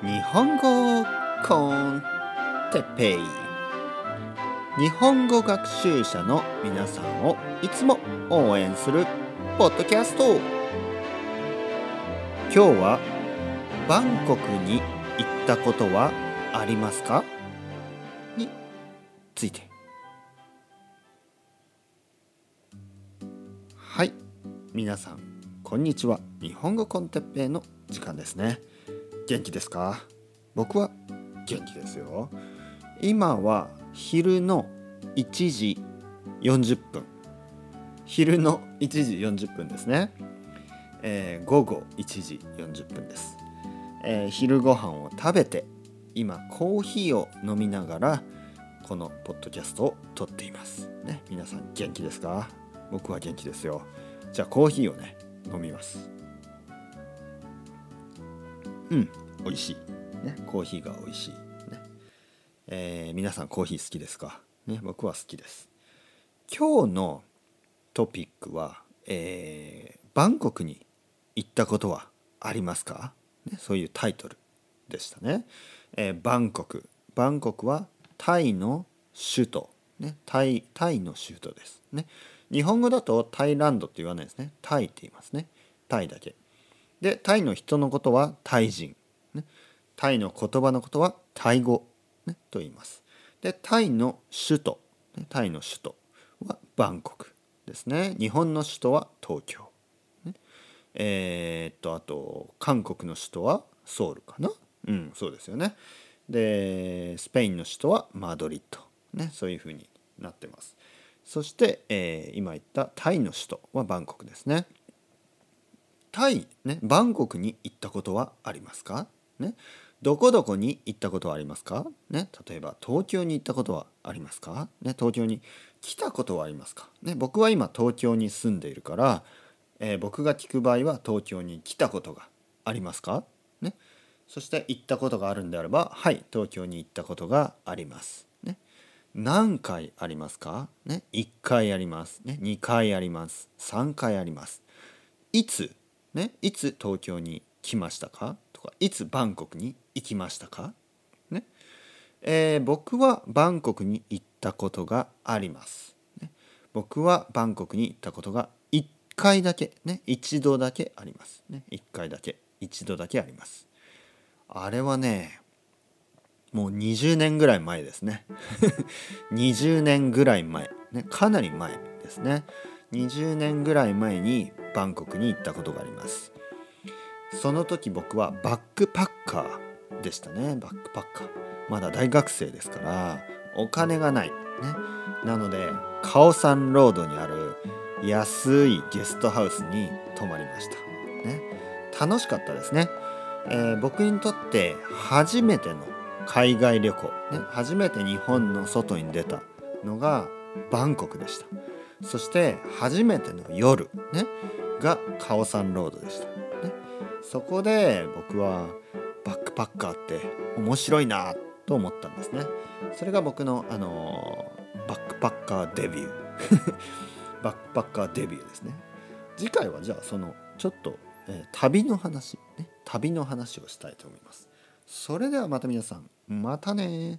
日本語コンテッペイ。日本語学習者の皆さんをいつも応援するポッドキャスト。今日はバンコクに行ったことはありますか？について。はい。皆さんこんにちは。日本語コンテッペイの時間ですね。元気ですか？僕は元気ですよ。今は昼の1時40分。昼の1時40分ですね、えー、午後1時40分です、えー、昼ご飯を食べて今コーヒーを飲みながらこのポッドキャストを撮っています。ね皆さん元気ですか？僕は元気ですよ。じゃあコーヒーをね飲みます。うん。美味しい、ね、コーヒーが美味しい、ね。えー、皆さんコーヒー好きですか、ね、僕は好きです。今日のトピックは、えー、バンコクに行ったことはありますか、ね、そういうタイトルでしたね、えー、バンコク。バンコクはタイの首都、ね、タイタイの首都です。ね。日本語だとタイランドって言わないですね。タイって言いますね。タイだけ。でタイの人のことはタイ人、タイの言葉のことはタイ語、ね、と言います。でタイの首都タイの首都はバンコクですね。日本の首都は東京、ね、えー、っとあと韓国の首都はソウルかな。うんそうですよね。でスペインの首都はマドリッド、ね、そういうふうになってます。そして、えー、今言ったタイの首都はバンコクですね。タイ、ね、バンコクに行ったことはありますか、ね、どこどこに行ったことはありますか、ね、例えば東京に行ったことはありますか、ね、東京に来たことはありますか、ね、僕は今東京に住んでいるから、えー、僕が聞く場合は東京に来たことがありますか、ね、そして行ったことがあるんであればはい東京に行ったことがあります。ね、何回ありますか、ね、1回あります、ね、2回あります。3回あります。いつ？ね、いつ東京に来ましたか？とかいつバンコクに行きましたか、ね。えー、僕はバンコクに行ったことがあります、ね、僕はバンコクに行ったことが1回だけ、ね、一度だけあります、ね、1回だけ。一度だけあります。あれはねもう20年ぐらい前ですね。20年ぐらい前、ね、かなり前ですね。20年ぐらい前にバンコクに行ったことがあります。その時僕はバックパッカーでしたね。バックパッカー。まだ大学生ですからお金がない。ね。なのでカオサンロードにある安いゲストハウスに泊まりました。ね。楽しかったですね、えー、僕にとって初めての海外旅行、ね、初めて日本の外に出たのがバンコクでした。そして初めての夜ね。がカオサンロードでした、ね、そこで僕はパッカーって面白いなと思ったんですね。それが僕のあのバックパッカーデビュー。バックパッカーデビューですね。次回はじゃあそのちょっと、えー、旅の話ね。旅の話をしたいと思います。それではまた皆さんまたね